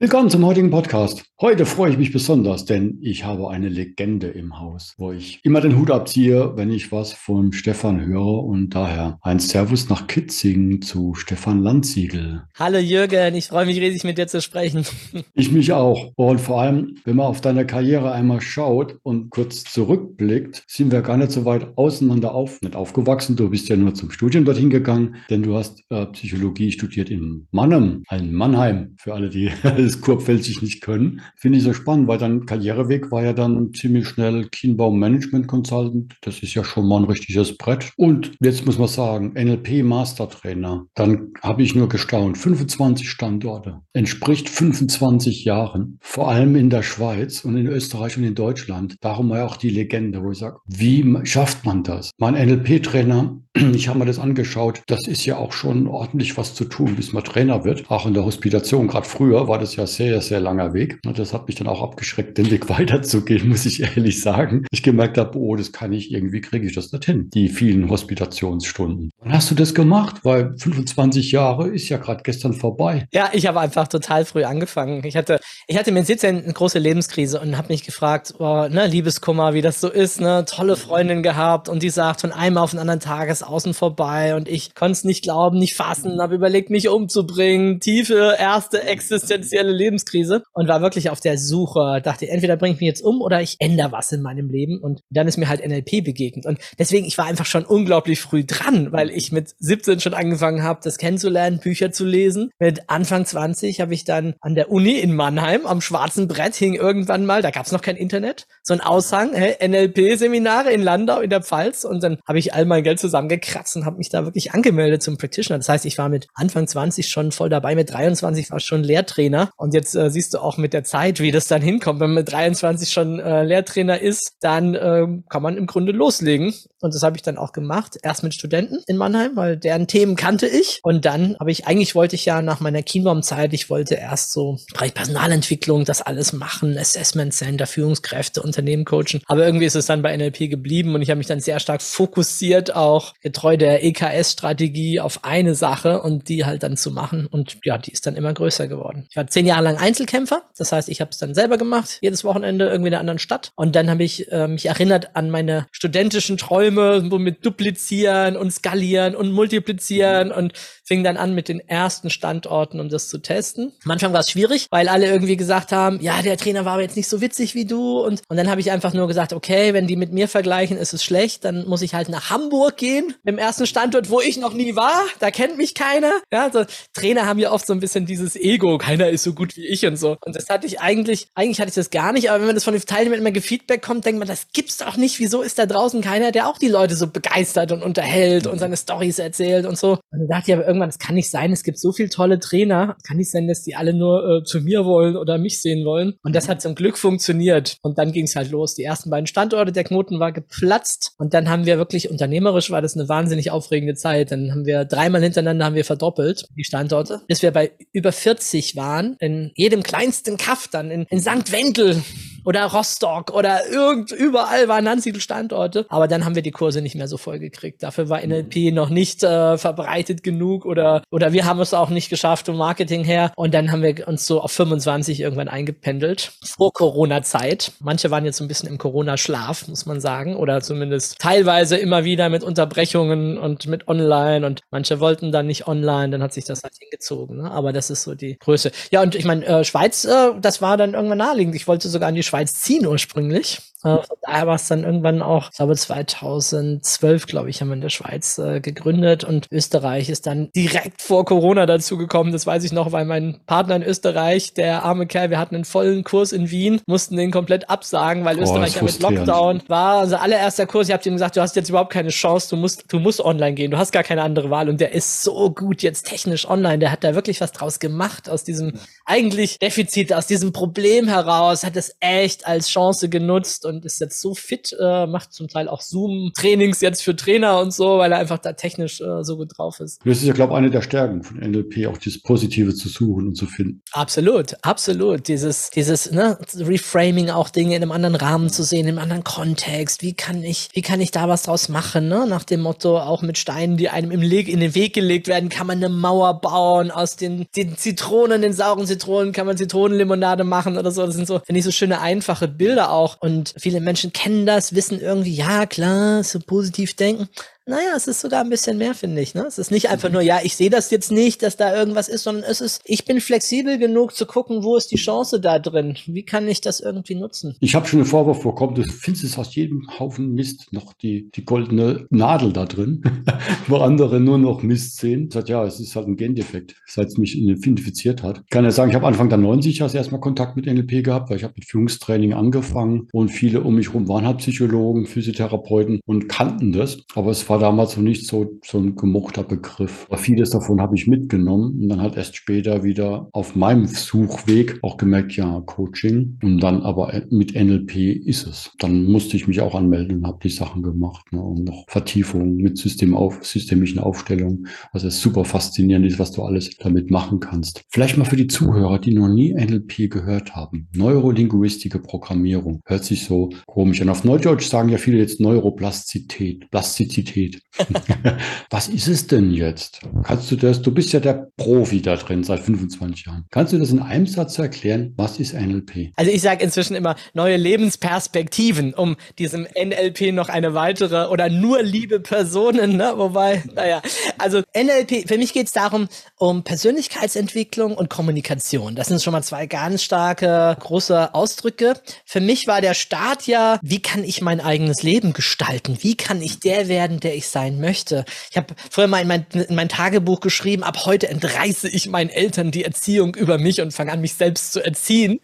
Willkommen zum heutigen Podcast. Heute freue ich mich besonders, denn ich habe eine Legende im Haus, wo ich immer den Hut abziehe, wenn ich was von Stefan höre und daher ein Servus nach Kitzingen zu Stefan Landsiegel. Hallo Jürgen, ich freue mich riesig mit dir zu sprechen. Ich mich auch. Und vor allem, wenn man auf deine Karriere einmal schaut und kurz zurückblickt, sind wir gar nicht so weit auseinander auf, nicht aufgewachsen. Du bist ja nur zum Studium dorthin gegangen, denn du hast äh, Psychologie studiert in Mannheim, in Mannheim, für alle, die das Kurpfälzisch nicht können. Finde ich so spannend, weil dein Karriereweg war ja dann ziemlich schnell Kienbaum Management Consultant. Das ist ja schon mal ein richtiges Brett. Und jetzt muss man sagen, NLP Mastertrainer. Dann habe ich nur gestaunt. 25 Standorte. Entspricht 25 Jahren. Vor allem in der Schweiz und in Österreich und in Deutschland. Darum war ja auch die Legende, wo ich sage, wie schafft man das? Mein NLP-Trainer ich habe mir das angeschaut. Das ist ja auch schon ordentlich was zu tun, bis man Trainer wird. Auch in der Hospitation. Gerade früher war das ja sehr, sehr langer Weg. Und das hat mich dann auch abgeschreckt, den Weg weiterzugehen, muss ich ehrlich sagen. Ich gemerkt habe, oh, das kann ich irgendwie, kriege ich das nicht hin. Die vielen Hospitationsstunden. Wann hast du das gemacht? Weil 25 Jahre ist ja gerade gestern vorbei. Ja, ich habe einfach total früh angefangen. Ich hatte, ich hatte mit 17 eine große Lebenskrise und habe mich gefragt, oh, ne, Liebeskummer, wie das so ist, ne, tolle Freundin gehabt und die sagt von einem auf den anderen Tag, es außen vorbei und ich konnte es nicht glauben, nicht fassen, habe überlegt, mich umzubringen. Tiefe erste existenzielle Lebenskrise und war wirklich auf der Suche. Dachte, entweder bringe ich mich jetzt um oder ich ändere was in meinem Leben. Und dann ist mir halt NLP begegnet. Und deswegen, ich war einfach schon unglaublich früh dran, weil ich mit 17 schon angefangen habe, das kennenzulernen, Bücher zu lesen. Mit Anfang 20 habe ich dann an der Uni in Mannheim am schwarzen Brett hing irgendwann mal, da gab es noch kein Internet, so ein Aushang, hey, NLP-Seminare in Landau in der Pfalz. Und dann habe ich all mein Geld zusammengekriegt gekratzt und habe mich da wirklich angemeldet zum Practitioner. Das heißt, ich war mit Anfang 20 schon voll dabei, mit 23 war ich schon Lehrtrainer. Und jetzt äh, siehst du auch mit der Zeit, wie das dann hinkommt. Wenn man mit 23 schon äh, Lehrtrainer ist, dann äh, kann man im Grunde loslegen. Und das habe ich dann auch gemacht. Erst mit Studenten in Mannheim, weil deren Themen kannte ich. Und dann habe ich, eigentlich wollte ich ja nach meiner Kienbaum-Zeit, ich wollte erst so Bereich Personalentwicklung, das alles machen, Assessment Center, Führungskräfte, Unternehmen coachen. Aber irgendwie ist es dann bei NLP geblieben und ich habe mich dann sehr stark fokussiert, auch getreu der EKS-Strategie auf eine Sache und die halt dann zu machen. Und ja, die ist dann immer größer geworden. Ich war zehn Jahre lang Einzelkämpfer. Das heißt, ich habe es dann selber gemacht, jedes Wochenende irgendwie in einer anderen Stadt. Und dann habe ich äh, mich erinnert an meine studentischen Träume, so mit Duplizieren und Skalieren und Multiplizieren und fing dann an mit den ersten Standorten, um das zu testen. Am Anfang war es schwierig, weil alle irgendwie gesagt haben, ja, der Trainer war aber jetzt nicht so witzig wie du. Und, und dann habe ich einfach nur gesagt, okay, wenn die mit mir vergleichen, ist es schlecht, dann muss ich halt nach Hamburg gehen, im ersten Standort, wo ich noch nie war. Da kennt mich keiner. Ja, so Trainer haben ja oft so ein bisschen dieses Ego, keiner ist so gut wie ich und so. Und das hatte ich eigentlich, eigentlich hatte ich das gar nicht, aber wenn man das von den Teilnehmern immer Gefeedback kommt, denkt man, das gibt's doch nicht. Wieso ist da draußen keiner, der auch die Leute so begeistert und unterhält und seine Stories erzählt und so. Und dann dachte ich aber irgendwann, das kann nicht sein, es gibt so viele tolle Trainer, kann nicht sein, dass die alle nur äh, zu mir wollen oder mich sehen wollen. Und das hat zum Glück funktioniert. Und dann ging es halt los. Die ersten beiden Standorte, der Knoten war geplatzt. Und dann haben wir wirklich unternehmerisch, war das eine wahnsinnig aufregende Zeit. Dann haben wir dreimal hintereinander haben wir verdoppelt, die Standorte, bis wir bei über 40 waren. In jedem kleinsten Kaff dann, in, in St. Wendel oder Rostock oder irgend, überall waren Landsiedel-Standorte. Aber dann haben wir die Kurse nicht mehr so voll gekriegt. Dafür war NLP noch nicht äh, verbreitet genug oder, oder wir haben es auch nicht geschafft vom Marketing her. Und dann haben wir uns so auf 25 irgendwann eingependelt. Vor Corona-Zeit. Manche waren jetzt so ein bisschen im Corona-Schlaf, muss man sagen. Oder zumindest teilweise immer wieder mit Unterbrechungen und mit online. Und manche wollten dann nicht online. Dann hat sich das halt hingezogen. Ne? Aber das ist so die Größe. Ja, und ich meine, äh, Schweiz, äh, das war dann irgendwann naheliegend. Ich wollte sogar in die Schweiz Schweiz ziehen ursprünglich. Äh, von daher war es dann irgendwann auch, ich glaube 2012, glaube ich, haben wir in der Schweiz äh, gegründet und Österreich ist dann direkt vor Corona dazu gekommen. Das weiß ich noch, weil mein Partner in Österreich, der arme Kerl, wir hatten einen vollen Kurs in Wien, mussten den komplett absagen, weil oh, Österreich ja mit Lockdown war. Also allererster Kurs, ich habe ihm gesagt, du hast jetzt überhaupt keine Chance, du musst, du musst online gehen, du hast gar keine andere Wahl und der ist so gut jetzt technisch online, der hat da wirklich was draus gemacht aus diesem eigentlich Defizit, aus diesem Problem heraus, hat es echt als Chance genutzt und ist jetzt so fit, äh, macht zum Teil auch Zoom-Trainings jetzt für Trainer und so, weil er einfach da technisch äh, so gut drauf ist. Das ist ja, glaube ich, eine der Stärken von NLP, auch das Positive zu suchen und zu finden. Absolut, absolut. Dieses, dieses ne, Reframing auch Dinge in einem anderen Rahmen zu sehen, in einem anderen Kontext. Wie kann ich, wie kann ich da was draus machen? Ne? Nach dem Motto, auch mit Steinen, die einem im Le in den Weg gelegt werden, kann man eine Mauer bauen. Aus den, den Zitronen, den sauren Zitronen, kann man Zitronenlimonade machen oder so. Das sind so, finde ich, so schöne, einfache Bilder auch. Und viele Menschen kennen das, wissen irgendwie, ja, klar, so positiv denken. Naja, es ist sogar ein bisschen mehr, finde ich. Ne? Es ist nicht einfach nur, ja, ich sehe das jetzt nicht, dass da irgendwas ist, sondern es ist, ich bin flexibel genug zu gucken, wo ist die Chance da drin? Wie kann ich das irgendwie nutzen? Ich habe schon einen Vorwurf bekommen, du findest aus jedem Haufen Mist noch die, die goldene Nadel da drin, wo andere nur noch Mist sehen. Ich sage, ja, es ist halt ein Gendefekt, seit es mich infiziert hat. Ich kann ja sagen, ich habe Anfang der 90 er erstmal Kontakt mit NLP gehabt, weil ich habe mit Führungstraining angefangen und viele um mich herum waren halt Psychologen, Physiotherapeuten und kannten das. Aber es war war damals noch nicht so, so ein gemochter Begriff. Aber vieles davon habe ich mitgenommen und dann halt erst später wieder auf meinem Suchweg auch gemerkt, ja, Coaching. Und dann aber mit NLP ist es. Dann musste ich mich auch anmelden und habe die Sachen gemacht. Ne? Und noch Vertiefungen mit Systemauf systemischen Aufstellungen, was ja super faszinierend ist, was du alles damit machen kannst. Vielleicht mal für die Zuhörer, die noch nie NLP gehört haben. Neurolinguistische Programmierung. Hört sich so komisch an. Auf Neudeutsch sagen ja viele jetzt Neuroplastizität. Plastizität geht. Was ist es denn jetzt? Kannst du das, du bist ja der Profi da drin seit 25 Jahren. Kannst du das in einem Satz erklären? Was ist NLP? Also ich sage inzwischen immer neue Lebensperspektiven, um diesem NLP noch eine weitere oder nur liebe Personen, ne? wobei, naja, also NLP, für mich geht es darum, um Persönlichkeitsentwicklung und Kommunikation. Das sind schon mal zwei ganz starke, große Ausdrücke. Für mich war der Start ja, wie kann ich mein eigenes Leben gestalten? Wie kann ich der werden, der ich sein möchte. Ich habe früher mal in mein, in mein Tagebuch geschrieben, ab heute entreiße ich meinen Eltern die Erziehung über mich und fange an, mich selbst zu erziehen,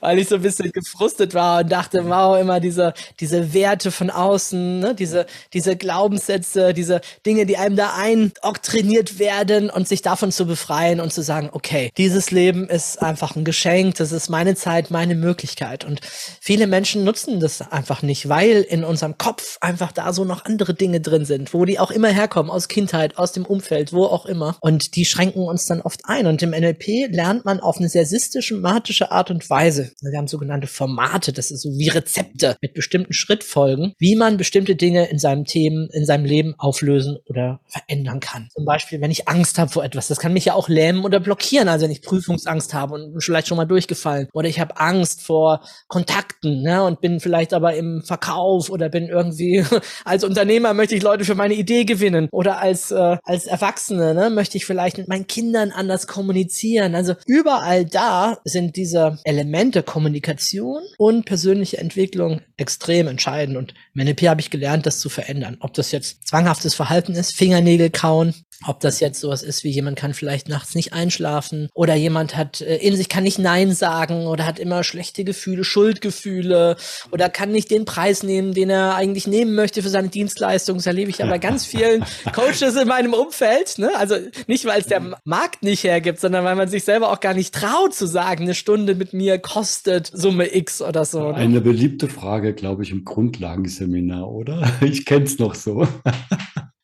weil ich so ein bisschen gefrustet war und dachte, wow, immer diese, diese Werte von außen, ne? diese, diese Glaubenssätze, diese Dinge, die einem da eindoktriniert werden und sich davon zu befreien und zu sagen, okay, dieses Leben ist einfach ein Geschenk, das ist meine Zeit, meine Möglichkeit. Und viele Menschen nutzen das einfach nicht, weil in unserem Kopf einfach da so noch andere Dinge drin sind sind, wo die auch immer herkommen, aus Kindheit, aus dem Umfeld, wo auch immer. Und die schränken uns dann oft ein. Und im NLP lernt man auf eine sehr systematische Art und Weise. Wir haben sogenannte Formate, das ist so wie Rezepte mit bestimmten Schrittfolgen, wie man bestimmte Dinge in seinem Themen, in seinem Leben auflösen oder verändern kann. Zum Beispiel, wenn ich Angst habe vor etwas, das kann mich ja auch lähmen oder blockieren. Also wenn ich Prüfungsangst habe und vielleicht schon mal durchgefallen. Oder ich habe Angst vor Kontakten ne, und bin vielleicht aber im Verkauf oder bin irgendwie als Unternehmer möchte ich Leute für meine Idee gewinnen. Oder als, äh, als Erwachsene ne, möchte ich vielleicht mit meinen Kindern anders kommunizieren. Also überall da sind diese Elemente Kommunikation und persönliche Entwicklung extrem entscheidend. Und im NLP habe ich gelernt, das zu verändern. Ob das jetzt zwanghaftes Verhalten ist, Fingernägel kauen, ob das jetzt sowas ist, wie jemand kann vielleicht nachts nicht einschlafen oder jemand hat äh, in sich kann nicht Nein sagen oder hat immer schlechte Gefühle, Schuldgefühle oder kann nicht den Preis nehmen, den er eigentlich nehmen möchte für seine Dienstleistung. Das erlebe ich ja bei ganz vielen Coaches in meinem Umfeld. Ne? Also nicht, weil es der Markt nicht hergibt, sondern weil man sich selber auch gar nicht traut zu sagen, eine Stunde mit mir kostet Summe X oder so. Ne? Eine beliebte Frage, glaube ich, im Grundlagenseminar, oder? Ich kenne es noch so.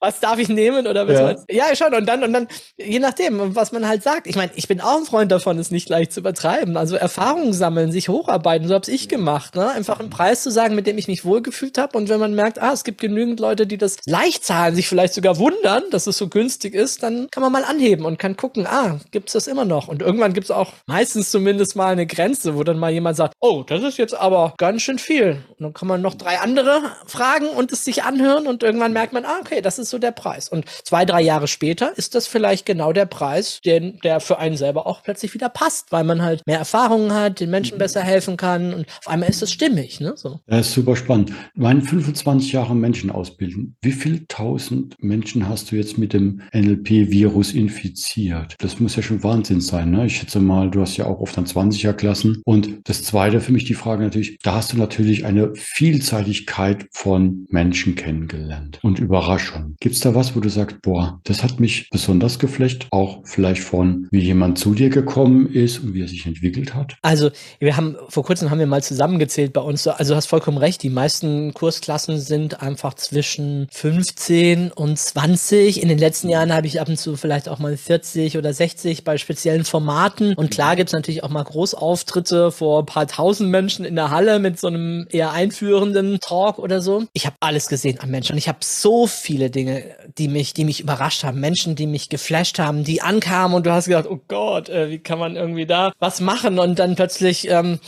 Was darf ich nehmen oder was ja. ja schon. Und dann und dann je nachdem was man halt sagt. Ich meine ich bin auch ein Freund davon es nicht leicht zu übertreiben. Also Erfahrungen sammeln sich hocharbeiten so habe ich gemacht ne? Einfach einen Preis zu sagen mit dem ich mich wohlgefühlt habe und wenn man merkt ah es gibt genügend Leute die das leicht zahlen sich vielleicht sogar wundern dass es so günstig ist dann kann man mal anheben und kann gucken ah gibt's das immer noch? Und irgendwann gibt's auch meistens zumindest mal eine Grenze wo dann mal jemand sagt oh das ist jetzt aber ganz schön viel. Und dann kann man noch drei andere fragen und es sich anhören und irgendwann merkt man ah okay das ist so der Preis. Und zwei, drei Jahre später ist das vielleicht genau der Preis, den, der für einen selber auch plötzlich wieder passt, weil man halt mehr Erfahrungen hat, den Menschen mhm. besser helfen kann und auf einmal ist das stimmig. Ne? So. Das ist super spannend. Meine 25 Jahre Menschen ausbilden. Wie viele tausend Menschen hast du jetzt mit dem NLP-Virus infiziert? Das muss ja schon Wahnsinn sein. Ne? Ich schätze mal, du hast ja auch oft an 20er Klassen. Und das zweite für mich die Frage natürlich, da hast du natürlich eine Vielseitigkeit von Menschen kennengelernt und Überraschung. Gibt es da was, wo du sagst, boah, das hat mich besonders geflecht, auch vielleicht von, wie jemand zu dir gekommen ist und wie er sich entwickelt hat? Also, wir haben, vor kurzem haben wir mal zusammengezählt bei uns, also du hast vollkommen recht, die meisten Kursklassen sind einfach zwischen 15 und 20. In den letzten Jahren habe ich ab und zu vielleicht auch mal 40 oder 60 bei speziellen Formaten. Und klar gibt es natürlich auch mal Großauftritte vor ein paar tausend Menschen in der Halle mit so einem eher einführenden Talk oder so. Ich habe alles gesehen an Menschen und ich habe so viele Dinge, die mich, die mich überrascht haben. Menschen, die mich geflasht haben, die ankamen und du hast gedacht, oh Gott, äh, wie kann man irgendwie da was machen? Und dann plötzlich ähm,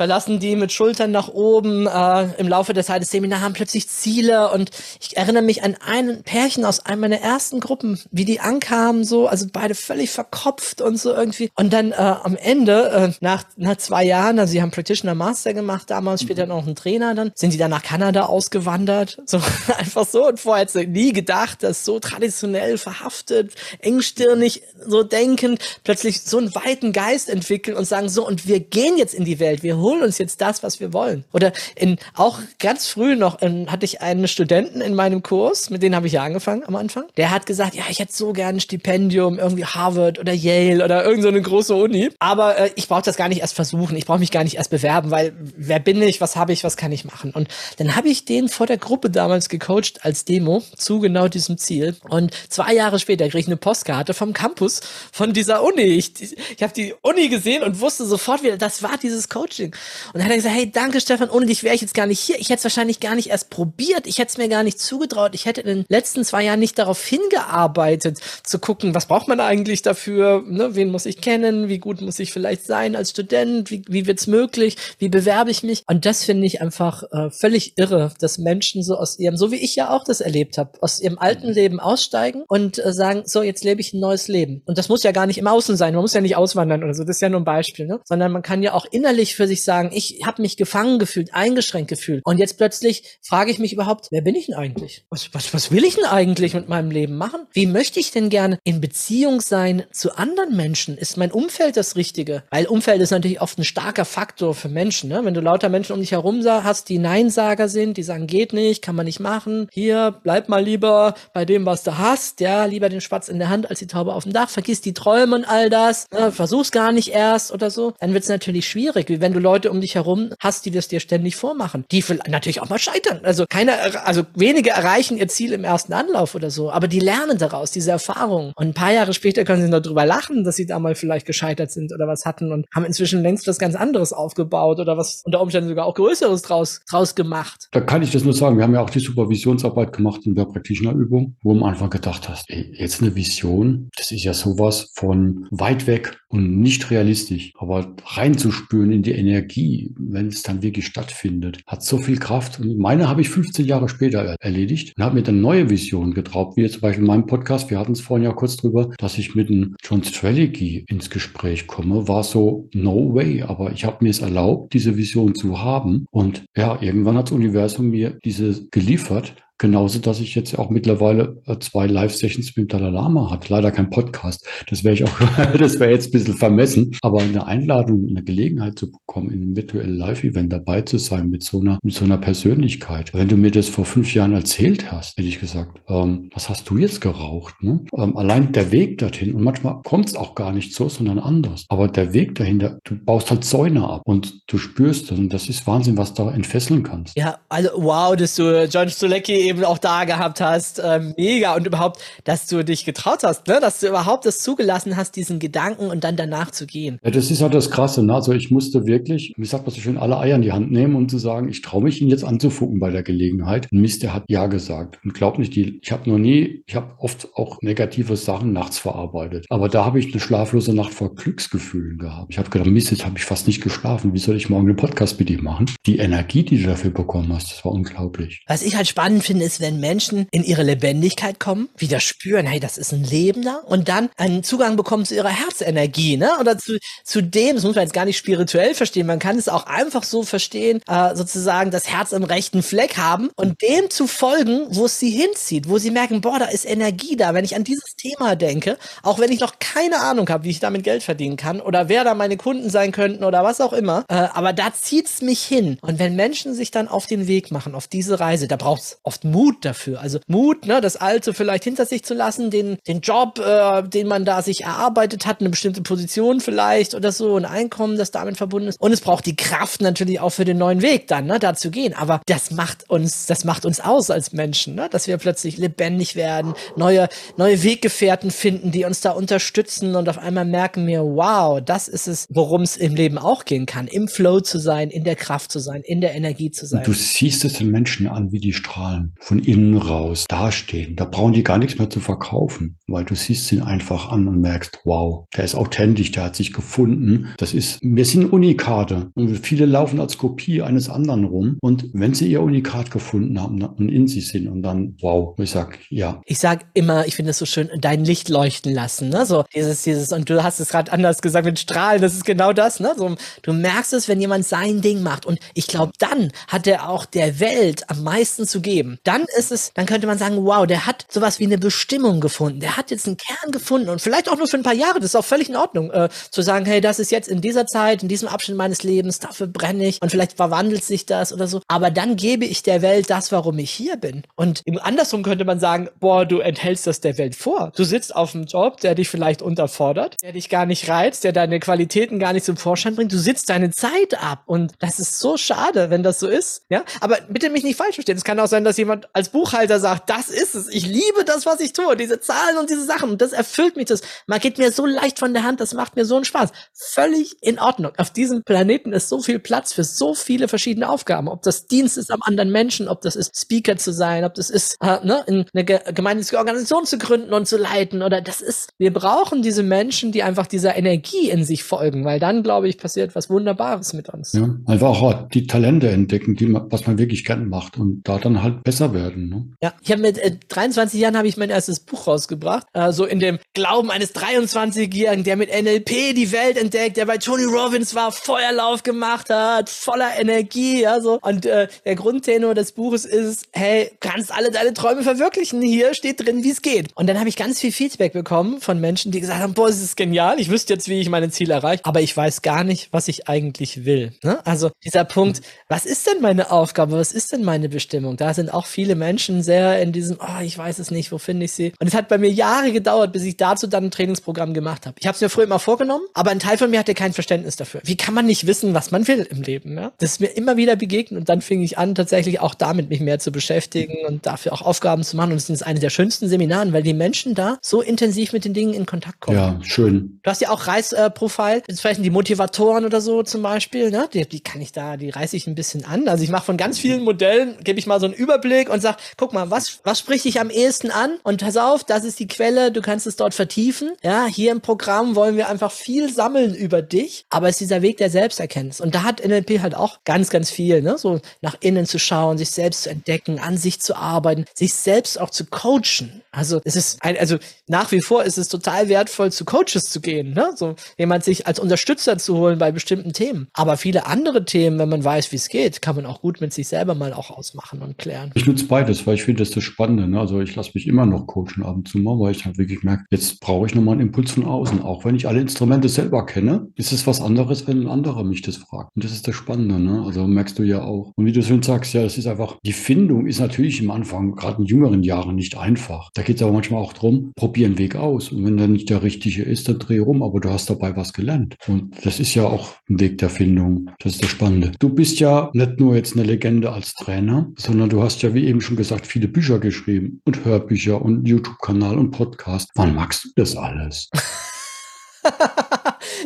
verlassen die mit Schultern nach oben äh, im Laufe der Zeit des Seminars, haben plötzlich Ziele. Und ich erinnere mich an ein Pärchen aus einem meiner ersten Gruppen, wie die ankamen, so, also beide völlig verkopft und so irgendwie. Und dann äh, am Ende, äh, nach, nach zwei Jahren, also sie haben Practitioner Master gemacht damals, später noch einen Trainer, dann sind die dann nach Kanada ausgewandert, so einfach so. Und vorher hätte sie nie gedacht, dass so traditionell verhaftet, engstirnig, so denkend, plötzlich so einen weiten Geist entwickeln und sagen so, und wir gehen jetzt in die Welt, wir holen uns jetzt das, was wir wollen. Oder in, auch ganz früh noch in, hatte ich einen Studenten in meinem Kurs, mit denen habe ich ja angefangen am Anfang. Der hat gesagt, ja, ich hätte so gerne ein Stipendium, irgendwie Harvard oder Yale oder irgendeine so große Uni. Aber äh, ich brauche das gar nicht erst versuchen, ich brauche mich gar nicht erst bewerben, weil wer bin ich, was habe ich, was kann ich machen? Und dann habe ich den vor der Gruppe damals gecoacht als Demo zu genau diesem Ziel. Und zwei Jahre später kriege ich eine Postkarte vom Campus von dieser Uni. Ich, ich habe die Uni gesehen und wusste sofort wieder, das war dieses Coaching. Und dann hat er gesagt, hey, danke Stefan, ohne dich wäre ich jetzt gar nicht hier. Ich hätte es wahrscheinlich gar nicht erst probiert. Ich hätte es mir gar nicht zugetraut. Ich hätte in den letzten zwei Jahren nicht darauf hingearbeitet, zu gucken, was braucht man eigentlich dafür? Ne? Wen muss ich kennen? Wie gut muss ich vielleicht sein als Student? Wie, wie wird's möglich? Wie bewerbe ich mich? Und das finde ich einfach äh, völlig irre, dass Menschen so aus ihrem, so wie ich ja auch das erlebt habe, aus ihrem alten mhm. Leben aussteigen und äh, sagen, so, jetzt lebe ich ein neues Leben. Und das muss ja gar nicht im Außen sein. Man muss ja nicht auswandern oder so. Das ist ja nur ein Beispiel, ne? Sondern man kann ja auch innerlich für sich sagen, ich habe mich gefangen gefühlt, eingeschränkt gefühlt. Und jetzt plötzlich frage ich mich überhaupt, wer bin ich denn eigentlich? Was, was, was will ich denn eigentlich mit meinem Leben machen? Wie möchte ich denn gerne in Beziehung sein zu anderen Menschen? Ist mein Umfeld das Richtige? Weil Umfeld ist natürlich oft ein starker Faktor für Menschen. Ne? Wenn du lauter Menschen um dich herum hast, die Neinsager sind, die sagen, geht nicht, kann man nicht machen, hier, bleib mal lieber bei dem, was du hast, ja, lieber den Spatz in der Hand als die Taube auf dem Dach, vergiss die Träume und all das, ne? versuch's gar nicht erst oder so, dann wird es natürlich schwierig, wie wenn du Leute um dich herum hast, die das dir ständig vormachen, die natürlich auch mal scheitern. Also keine, also wenige erreichen ihr Ziel im ersten Anlauf oder so, aber die lernen daraus, diese Erfahrung. Und ein paar Jahre später können sie noch drüber lachen, dass sie da mal vielleicht gescheitert sind oder was hatten und haben inzwischen längst was ganz anderes aufgebaut oder was unter Umständen sogar auch Größeres draus, draus gemacht. Da kann ich das nur sagen. Wir haben ja auch die Supervisionsarbeit gemacht in der Practitioner-Übung, wo man einfach gedacht hast, ey, jetzt eine Vision, das ist ja sowas von weit weg und nicht realistisch. Aber reinzuspüren in die Energie, wenn es dann wirklich stattfindet, hat so viel Kraft. Und meine habe ich 15 Jahre später erledigt und habe mir dann neue Visionen getraut, wie jetzt zum Beispiel in meinem Podcast, wir hatten es vorhin ja kurz drüber, dass ich mit einem John Strelicky ins Gespräch komme, war so no way. Aber ich habe mir es erlaubt, diese Vision zu haben. Und ja, irgendwann hat das Universum mir diese geliefert. Genauso, dass ich jetzt auch mittlerweile äh, zwei Live-Sessions mit Dalai Lama habe. Leider kein Podcast. Das wäre ich auch, das wäre jetzt ein bisschen vermessen. Aber eine Einladung, eine Gelegenheit zu bekommen, in einem virtuellen Live-Event dabei zu sein mit so einer, mit so einer Persönlichkeit. Wenn du mir das vor fünf Jahren erzählt hast, hätte ich gesagt, ähm, was hast du jetzt geraucht? Ne? Ähm, allein der Weg dorthin. Und manchmal kommt es auch gar nicht so, sondern anders. Aber der Weg dahinter, du baust halt Zäune ab und du spürst das. Und das ist Wahnsinn, was da entfesseln kannst. Ja, also wow, dass du John Stulecki eben auch da gehabt hast. Ähm, mega. Und überhaupt, dass du dich getraut hast, ne? dass du überhaupt das zugelassen hast, diesen Gedanken und dann danach zu gehen. Ja, das ist halt das Krasse. Ne? Also ich musste wirklich, wie sagt man so schön, alle Eier in die Hand nehmen und zu sagen, ich traue mich, ihn jetzt anzufucken bei der Gelegenheit. Und Mist, der hat Ja gesagt. Und glaub nicht, die, ich habe noch nie, ich habe oft auch negative Sachen nachts verarbeitet. Aber da habe ich eine schlaflose Nacht vor Glücksgefühlen gehabt. Ich habe gedacht, Mist, jetzt habe ich fast nicht geschlafen. Wie soll ich morgen einen Podcast mit dir machen? Die Energie, die du dafür bekommen hast, das war unglaublich. Was ich halt spannend finde, ist, wenn Menschen in ihre Lebendigkeit kommen, wieder spüren, hey, das ist ein Leben da und dann einen Zugang bekommen zu ihrer Herzenergie, ne? Oder zu, zu dem, das muss man jetzt gar nicht spirituell verstehen, man kann es auch einfach so verstehen, äh, sozusagen das Herz im rechten Fleck haben und dem zu folgen, wo es sie hinzieht, wo sie merken, boah, da ist Energie da. Wenn ich an dieses Thema denke, auch wenn ich noch keine Ahnung habe, wie ich damit Geld verdienen kann oder wer da meine Kunden sein könnten oder was auch immer, äh, aber da zieht es mich hin. Und wenn Menschen sich dann auf den Weg machen, auf diese Reise, da braucht es oft Mut dafür. Also Mut, ne, das Alte vielleicht hinter sich zu lassen, den, den Job, äh, den man da sich erarbeitet hat, eine bestimmte Position vielleicht oder so, ein Einkommen, das damit verbunden ist. Und es braucht die Kraft natürlich auch für den neuen Weg dann, ne, da zu gehen. Aber das macht uns, das macht uns aus als Menschen, ne, dass wir plötzlich lebendig werden, neue, neue Weggefährten finden, die uns da unterstützen und auf einmal merken wir, wow, das ist es, worum es im Leben auch gehen kann, im Flow zu sein, in der Kraft zu sein, in der Energie zu sein. Du siehst es den Menschen an, wie die strahlen, von innen raus, dastehen. Da brauchen die gar nichts mehr zu verkaufen, weil du siehst ihn einfach an und merkst, wow, der ist authentisch, der hat sich gefunden. Das ist, wir sind Unikate und viele laufen als Kopie eines anderen rum. Und wenn sie ihr Unikat gefunden haben und in sich sind und dann, wow, ich sag, ja. Ich sag immer, ich finde es so schön, dein Licht leuchten lassen, ne? So dieses, dieses, und du hast es gerade anders gesagt mit Strahlen, das ist genau das, ne? So, du merkst es, wenn jemand sein Ding macht. Und ich glaube, dann hat er auch der Welt am meisten zu geben. Dann ist es, dann könnte man sagen, wow, der hat sowas wie eine Bestimmung gefunden. Der hat jetzt einen Kern gefunden und vielleicht auch nur für ein paar Jahre. Das ist auch völlig in Ordnung, äh, zu sagen, hey, das ist jetzt in dieser Zeit, in diesem Abschnitt meines Lebens, dafür brenne ich und vielleicht verwandelt sich das oder so. Aber dann gebe ich der Welt das, warum ich hier bin. Und im andersrum könnte man sagen, boah, du enthältst das der Welt vor. Du sitzt auf einem Job, der dich vielleicht unterfordert, der dich gar nicht reizt, der deine Qualitäten gar nicht zum Vorschein bringt. Du sitzt deine Zeit ab und das ist so schade, wenn das so ist. Ja, aber bitte mich nicht falsch verstehen. Es kann auch sein, dass jemand als Buchhalter sagt, das ist es. Ich liebe das, was ich tue. Diese Zahlen und diese Sachen. Das erfüllt mich. Das man geht mir so leicht von der Hand. Das macht mir so einen Spaß. Völlig in Ordnung. Auf diesem Planeten ist so viel Platz für so viele verschiedene Aufgaben. Ob das Dienst ist am anderen Menschen, ob das ist Speaker zu sein, ob das ist, äh, ne, in eine gemeinnützige Organisation zu gründen und zu leiten oder das ist, wir brauchen diese Menschen, die einfach dieser Energie in sich folgen, weil dann, glaube ich, passiert was Wunderbares mit uns. Ja, einfach auch die Talente entdecken, die man, was man wirklich gerne macht und da dann halt besser werden. Ne? Ja, ich habe mit äh, 23 Jahren habe ich mein erstes Buch rausgebracht, äh, so in dem Glauben eines 23-Jährigen, der mit NLP die Welt entdeckt, der bei Tony Robbins war, Feuerlauf gemacht hat, voller Energie, ja so. Und äh, der Grundtenor des Buches ist, hey, kannst alle deine Träume verwirklichen. Hier steht drin, wie es geht. Und dann habe ich ganz viel Feedback bekommen von Menschen, die gesagt haben, boah, das ist genial. Ich wüsste jetzt, wie ich meine Ziele erreiche, aber ich weiß gar nicht, was ich eigentlich will. Ne? Also dieser Punkt, was ist denn meine Aufgabe? Was ist denn meine Bestimmung? Da sind auch viele Menschen sehr in diesem, oh, ich weiß es nicht, wo finde ich sie? Und es hat bei mir Jahre gedauert, bis ich dazu dann ein Trainingsprogramm gemacht habe. Ich habe es mir früher immer vorgenommen, aber ein Teil von mir hatte kein Verständnis dafür. Wie kann man nicht wissen, was man will im Leben? Ja? Das ist mir immer wieder begegnet und dann fing ich an, tatsächlich auch damit mich mehr zu beschäftigen und dafür auch Aufgaben zu machen. Und es ist eine der schönsten Seminaren, weil die Menschen da so intensiv mit den Dingen in Kontakt kommen. Ja, schön. Du hast ja auch Reisprofil, äh, vielleicht die Motivatoren oder so zum Beispiel, ne? Die, die kann ich da, die reiße ich ein bisschen an. Also ich mache von ganz vielen Modellen, gebe ich mal so einen Überblick und sag, guck mal, was, was spricht dich am ehesten an? Und pass auf, das ist die Quelle, du kannst es dort vertiefen. Ja, hier im Programm wollen wir einfach viel sammeln über dich, aber es ist dieser Weg der Selbsterkenntnis. Und da hat NLP halt auch ganz, ganz viel, ne? So nach innen zu schauen, sich selbst zu entdecken, an sich zu arbeiten, sich selbst auch zu coachen. Also es ist ein, also nach wie vor ist es total wertvoll, zu Coaches zu gehen, ne? So jemand sich als Unterstützer zu holen bei bestimmten Themen. Aber viele andere Themen, wenn man weiß, wie es geht, kann man auch gut mit sich selber mal auch ausmachen und klären. Ich nutze beides, weil ich finde das das Spannende. Ne? Also ich lasse mich immer noch coachen ab und zu mal, weil ich halt wirklich merke, jetzt brauche ich nochmal einen Impuls von außen. Auch wenn ich alle Instrumente selber kenne, ist es was anderes, wenn ein anderer mich das fragt. Und das ist das Spannende. Ne? Also merkst du ja auch. Und wie du schon sagst, ja, das ist einfach, die Findung ist natürlich im Anfang, gerade in jüngeren Jahren, nicht einfach. Da geht es aber manchmal auch darum, probier einen Weg aus. Und wenn der nicht der richtige ist, dann dreh rum, aber du hast dabei was gelernt. Und das ist ja auch ein Weg der Findung. Das ist das Spannende. Du bist ja nicht nur jetzt eine Legende als Trainer, sondern du hast ja, wie eben schon gesagt, viele Bücher geschrieben und Hörbücher und YouTube-Kanal und Podcast. Wann magst du das alles?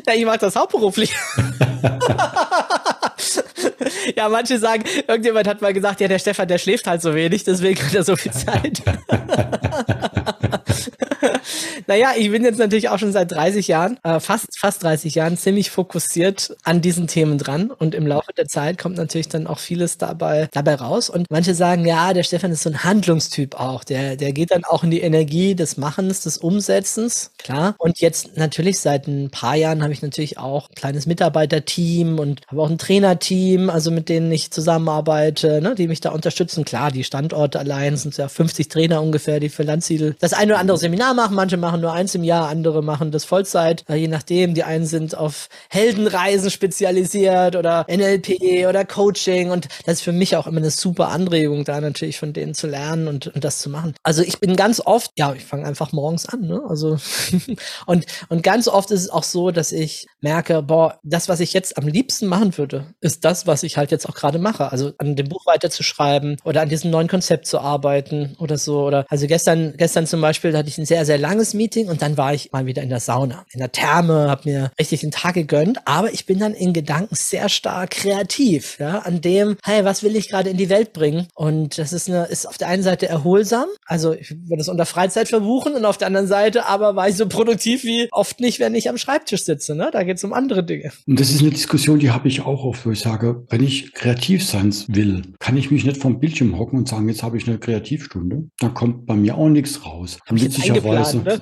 ja, ich mag das hauptberuflich. ja, manche sagen, irgendjemand hat mal gesagt, ja, der Stefan, der schläft halt so wenig, deswegen hat er so viel Zeit. naja, ich bin jetzt natürlich auch schon seit 30 Jahren, äh, fast, fast 30 Jahren, ziemlich fokussiert an diesen Themen dran. Und im Laufe der Zeit kommt natürlich dann auch vieles dabei, dabei raus. Und manche sagen, ja, der Stefan ist so ein Handlungstyp auch. Der, der geht dann auch in die Energie des Machens, des Umsetzens. Klar. Und jetzt natürlich seit ein paar Jahren habe ich natürlich auch ein kleines Mitarbeiterteam und habe auch ein Trainerteam, also mit denen ich zusammenarbeite, ne, die mich da unterstützen. Klar, die Standorte allein sind ja 50 Trainer ungefähr, die für Landsiedel das eine oder andere Seminar machen, manche machen nur eins im Jahr, andere machen das Vollzeit, äh, je nachdem. Die einen sind auf Heldenreisen spezialisiert oder NLP oder Coaching und das ist für mich auch immer eine super Anregung, da natürlich von denen zu lernen und, und das zu machen. Also ich bin ganz oft, ja, ich fange einfach morgens an, ne? Also und, und ganz oft ist es auch so, dass ich merke, boah, das, was ich jetzt am liebsten machen würde, ist das, was ich halt jetzt auch gerade mache. Also an dem Buch weiterzuschreiben oder an diesem neuen Konzept zu arbeiten oder so. Oder also gestern, gestern zum Beispiel da hatte ich ein sehr, sehr langes Meeting und dann war ich mal wieder in der Sauna, in der Therme, habe mir richtig den Tag gegönnt, aber ich bin dann in Gedanken sehr stark kreativ, ja, an dem, hey, was will ich gerade in die Welt bringen? Und das ist eine, ist auf der einen Seite erholsam, also ich würde das unter Freizeit verbuchen und auf der anderen Seite aber war ich so produktiv wie oft nicht, wenn ich am Schreibtisch sitze, ne? Da geht es um andere Dinge. Und das ist eine Diskussion, die habe ich auch oft, wo ich sage, wenn ich kreativ sein will, kann ich mich nicht vom Bildschirm hocken und sagen, jetzt habe ich eine Kreativstunde. Da kommt bei mir auch nichts raus. Möglicherweise. Ne?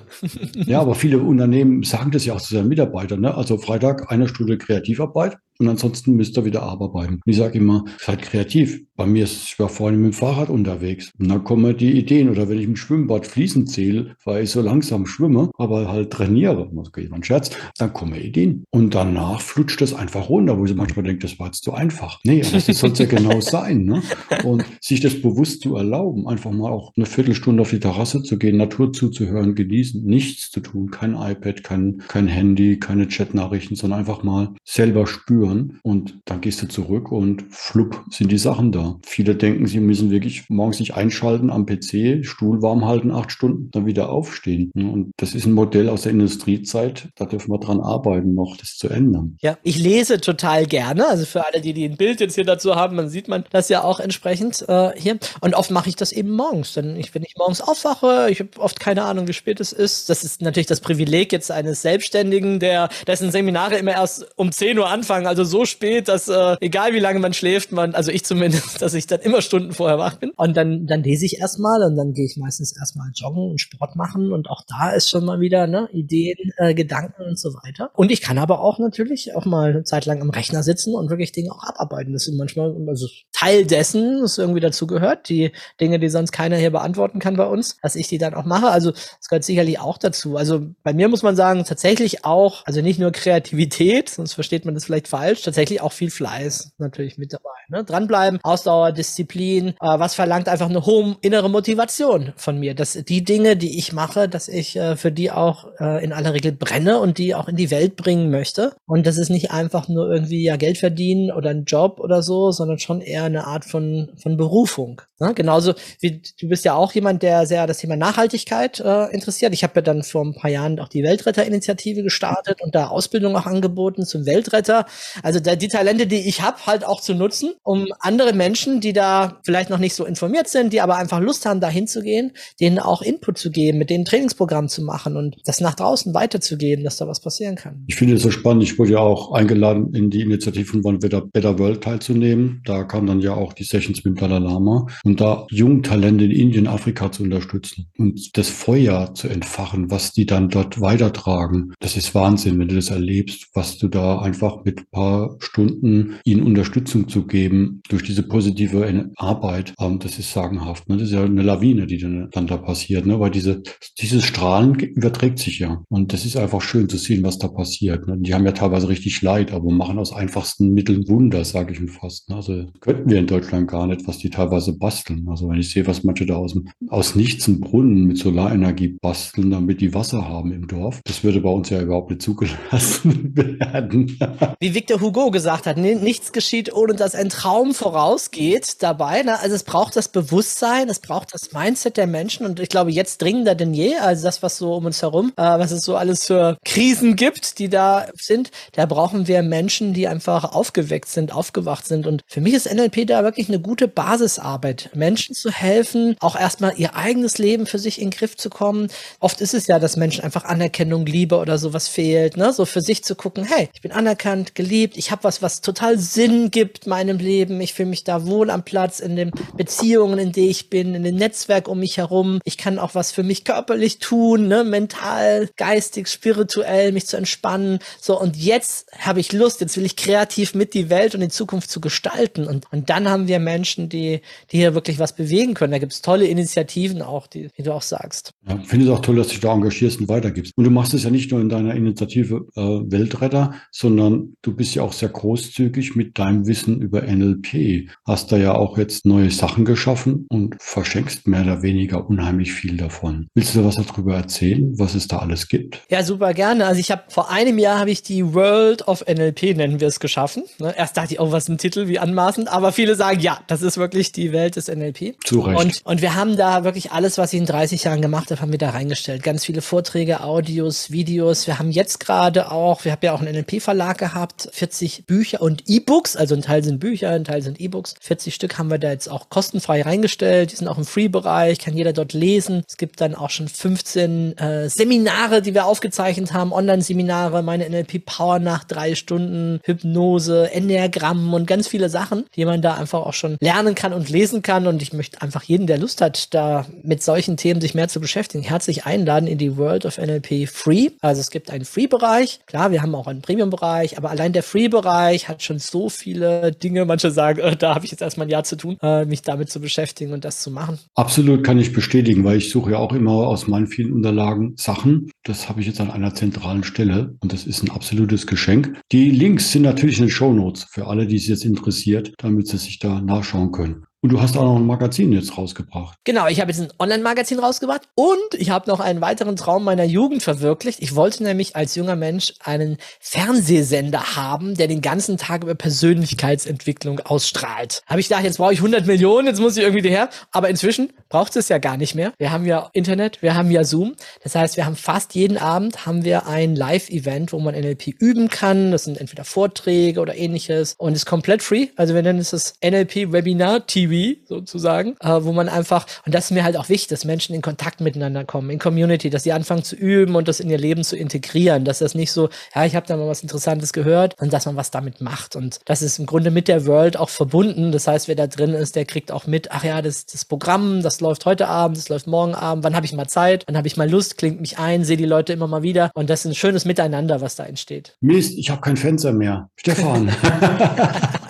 ja, aber viele Unternehmen sagen das ja auch zu seinen Mitarbeitern. Ne? Also Freitag eine Stunde Kreativarbeit und ansonsten müsst ihr wieder arbeiten. Ich sage immer, seid kreativ. Bei mir ist, ich war vorhin mit dem Fahrrad unterwegs und dann kommen die Ideen. Oder wenn ich im Schwimmbad fließen zähle, weil ich so langsam schwimme, aber halt trainiere, okay, ein Scherz, dann kommen Ideen. Und danach flutscht das einfach runter, wo sie manchmal denkt, das war jetzt zu einfach. Nee, aber das soll es ja genau sein. Ne? Und sich das bewusst zu erlauben, einfach mal auch eine Viertelstunde auf die Terrasse zu gehen, Natur zuzuhören, genießen, nichts zu tun, kein iPad, kein, kein Handy, keine Chatnachrichten, sondern einfach mal selber spüren spüren und dann gehst du zurück und flupp sind die Sachen da. Viele denken, sie müssen wirklich morgens nicht einschalten am PC, Stuhl warm halten, acht Stunden, dann wieder aufstehen. Und das ist ein Modell aus der Industriezeit, da dürfen wir dran arbeiten, noch das zu ändern. Ja, ich lese total gerne, also für alle, die, die ein Bild jetzt hier dazu haben, dann sieht man das ja auch entsprechend äh, hier. Und oft mache ich das eben morgens, denn ich, wenn ich morgens aufwache, ich habe oft keine Ahnung, wie spät es ist. Das ist natürlich das Privileg jetzt eines Selbstständigen, der dessen Seminare immer erst um 10 Uhr anfangen, also so spät, dass äh, egal wie lange man schläft, man, also ich zumindest, dass ich dann immer Stunden vorher wach bin. Und dann, dann lese ich erstmal und dann gehe ich meistens erstmal joggen und Sport machen und auch da ist schon mal wieder ne, Ideen, äh, Gedanken und so weiter. Und ich kann aber auch natürlich auch mal eine Zeit lang am Rechner sitzen und wirklich Dinge auch abarbeiten. Das sind manchmal, also Teil dessen, was irgendwie dazu gehört, die Dinge, die sonst keiner hier beantworten kann bei uns, dass ich die dann auch mache. Also das gehört sicherlich auch dazu. Also bei mir muss man sagen, tatsächlich auch, also nicht nur Kreativität, sonst versteht man das vielleicht falsch, falsch. Tatsächlich auch viel Fleiß natürlich mit dabei. Ne? Dranbleiben, Ausdauer, Disziplin, äh, was verlangt einfach eine hohe innere Motivation von mir. Dass die Dinge, die ich mache, dass ich äh, für die auch äh, in aller Regel brenne und die auch in die Welt bringen möchte. Und das ist nicht einfach nur irgendwie ja Geld verdienen oder ein Job oder so, sondern schon eher eine Art von, von Berufung. Ne? Genauso wie du bist ja auch jemand, der sehr das Thema Nachhaltigkeit äh, interessiert. Ich habe ja dann vor ein paar Jahren auch die Weltretterinitiative gestartet und da Ausbildung auch angeboten zum Weltretter. Also da, die Talente, die ich habe, halt auch zu nutzen, um andere Menschen, die da vielleicht noch nicht so informiert sind, die aber einfach Lust haben, da hinzugehen, denen auch Input zu geben, mit denen Trainingsprogramm zu machen und das nach draußen weiterzugeben, dass da was passieren kann. Ich finde es so spannend. Ich wurde ja auch eingeladen, in die Initiative von One Better, Better World teilzunehmen. Da kam dann ja auch die Sessions mit Dalai Lama und da Jungtalente in Indien, Afrika zu unterstützen und das Feuer zu entfachen, was die dann dort weitertragen. Das ist Wahnsinn, wenn du das erlebst, was du da einfach mit paar paar Stunden ihnen Unterstützung zu geben durch diese positive Arbeit, ähm, das ist sagenhaft. Ne? Das ist ja eine Lawine, die dann, da passiert, ne? weil diese, dieses Strahlen überträgt sich ja. Und das ist einfach schön zu sehen, was da passiert. Ne? Die haben ja teilweise richtig Leid, aber machen aus einfachsten Mitteln Wunder, sage ich mir fast. Ne? Also könnten wir in Deutschland gar nicht, was die teilweise basteln. Also wenn ich sehe, was manche da aus, aus nichts einen Brunnen mit Solarenergie basteln, damit die Wasser haben im Dorf, das würde bei uns ja überhaupt nicht zugelassen werden. Wie Victor Hugo gesagt hat, nichts geschieht, ohne dass ein Traum vorausgeht dabei. Ne? Also es braucht das Bewusstsein, es braucht das Mindset der Menschen und ich glaube jetzt dringender denn je, also das, was so um uns herum, äh, was es so alles für Krisen gibt, die da sind, da brauchen wir Menschen, die einfach aufgeweckt sind, aufgewacht sind und für mich ist NLP da wirklich eine gute Basisarbeit, Menschen zu helfen, auch erstmal ihr eigenes Leben für sich in den Griff zu kommen. Oft ist es ja, dass Menschen einfach Anerkennung, Liebe oder sowas fehlt, ne? so für sich zu gucken, hey, ich bin anerkannt, geliebt, gibt. Ich habe was, was total Sinn gibt meinem Leben. Ich fühle mich da wohl am Platz in den Beziehungen, in denen ich bin, in dem Netzwerk um mich herum. Ich kann auch was für mich körperlich tun, ne? mental, geistig, spirituell, mich zu entspannen. So, und jetzt habe ich Lust, jetzt will ich kreativ mit die Welt und die Zukunft zu gestalten. Und, und dann haben wir Menschen, die, die hier wirklich was bewegen können. Da gibt es tolle Initiativen auch, die, wie du auch sagst. Ja, finde es auch toll, dass du dich da engagierst und weitergibst. Und du machst es ja nicht nur in deiner Initiative äh, Weltretter, sondern du bist ja auch sehr großzügig mit deinem Wissen über NLP. Hast da ja auch jetzt neue Sachen geschaffen und verschenkst mehr oder weniger unheimlich viel davon. Willst du da was darüber erzählen, was es da alles gibt? Ja, super gerne. Also ich habe vor einem Jahr habe ich die World of NLP, nennen wir es, geschaffen. Ne? Erst dachte ich, oh, was ein Titel, wie anmaßend. Aber viele sagen, ja, das ist wirklich die Welt des NLP. Zu Recht. Und, und wir haben da wirklich alles, was ich in 30 Jahren gemacht habe, haben wir da reingestellt. Ganz viele Vorträge, Audios, Videos. Wir haben jetzt gerade auch, wir haben ja auch einen NLP-Verlag gehabt, 40 Bücher und E-Books. Also ein Teil sind Bücher, ein Teil sind E-Books. 40 Stück haben wir da jetzt auch kostenfrei reingestellt. Die sind auch im Free-Bereich, kann jeder dort lesen. Es gibt dann auch schon 15 äh, Seminare, die wir aufgezeichnet haben, Online-Seminare, meine NLP-Power nach drei Stunden, Hypnose, Enneagramm und ganz viele Sachen, die man da einfach auch schon lernen kann und lesen kann. Und ich möchte einfach jeden, der Lust hat, da mit solchen Themen sich mehr zu beschäftigen, herzlich einladen in die World of NLP Free. Also es gibt einen Free-Bereich. Klar, wir haben auch einen Premium-Bereich, aber allein der Free-Bereich hat schon so viele Dinge. Manche sagen, äh, da habe ich jetzt erstmal ein Jahr zu tun, äh, mich damit zu beschäftigen und das zu machen. Absolut kann ich bestätigen, weil ich suche ja auch immer aus meinen vielen Unterlagen Sachen. Das habe ich jetzt an einer zentralen Stelle und das ist ein absolutes Geschenk. Die Links sind natürlich in den Show Notes für alle, die es jetzt interessiert, damit sie sich da nachschauen können. Und du hast auch noch ein Magazin jetzt rausgebracht. Genau, ich habe jetzt ein Online-Magazin rausgebracht und ich habe noch einen weiteren Traum meiner Jugend verwirklicht. Ich wollte nämlich als junger Mensch einen Fernsehsender haben, der den ganzen Tag über Persönlichkeitsentwicklung ausstrahlt. Habe ich gedacht, jetzt brauche ich 100 Millionen, jetzt muss ich irgendwie her. Aber inzwischen braucht es ja gar nicht mehr. Wir haben ja Internet, wir haben ja Zoom. Das heißt, wir haben fast jeden Abend haben wir ein Live-Event, wo man NLP üben kann. Das sind entweder Vorträge oder ähnliches und ist komplett free. Also wir nennen es das NLP Webinar TV sozusagen, äh, wo man einfach, und das ist mir halt auch wichtig, dass Menschen in Kontakt miteinander kommen, in Community, dass sie anfangen zu üben und das in ihr Leben zu integrieren, dass das nicht so, ja, ich habe da mal was Interessantes gehört, sondern dass man was damit macht. Und das ist im Grunde mit der World auch verbunden. Das heißt, wer da drin ist, der kriegt auch mit, ach ja, das, das Programm, das läuft heute Abend, das läuft morgen Abend, wann habe ich mal Zeit, wann habe ich mal Lust, klingt mich ein, sehe die Leute immer mal wieder. Und das ist ein schönes Miteinander, was da entsteht. Mist, ich habe kein Fenster mehr. Stefan.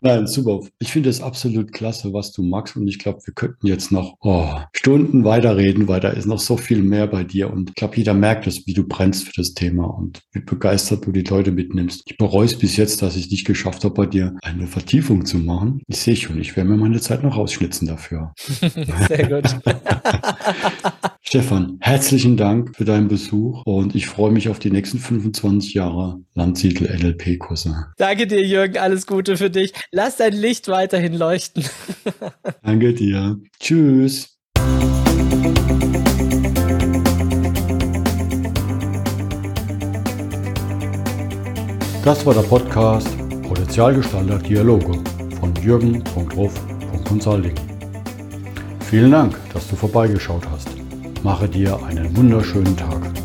Nein, super. Ich finde es absolut klasse, was du magst. Und ich glaube, wir könnten jetzt noch oh, Stunden weiterreden, weil da ist noch so viel mehr bei dir. Und ich glaube, jeder merkt es, wie du brennst für das Thema und wie begeistert du die Leute mitnimmst. Ich bereue es bis jetzt, dass ich nicht geschafft habe, bei dir eine Vertiefung zu machen. Ich sehe schon, ich werde mir meine Zeit noch rausschnitzen dafür. Sehr gut. Stefan, herzlichen Dank für deinen Besuch und ich freue mich auf die nächsten 25 Jahre Landsiedel NLP-Kurse. Danke dir, Jürgen. Alles Gute für dich. Lass dein Licht weiterhin leuchten. Danke dir. Tschüss. Das war der Podcast Potenzialgestalter Dialoge von jürgen.ruf.consulting. Vielen Dank, dass du vorbeigeschaut hast mache dir einen wunderschönen Tag.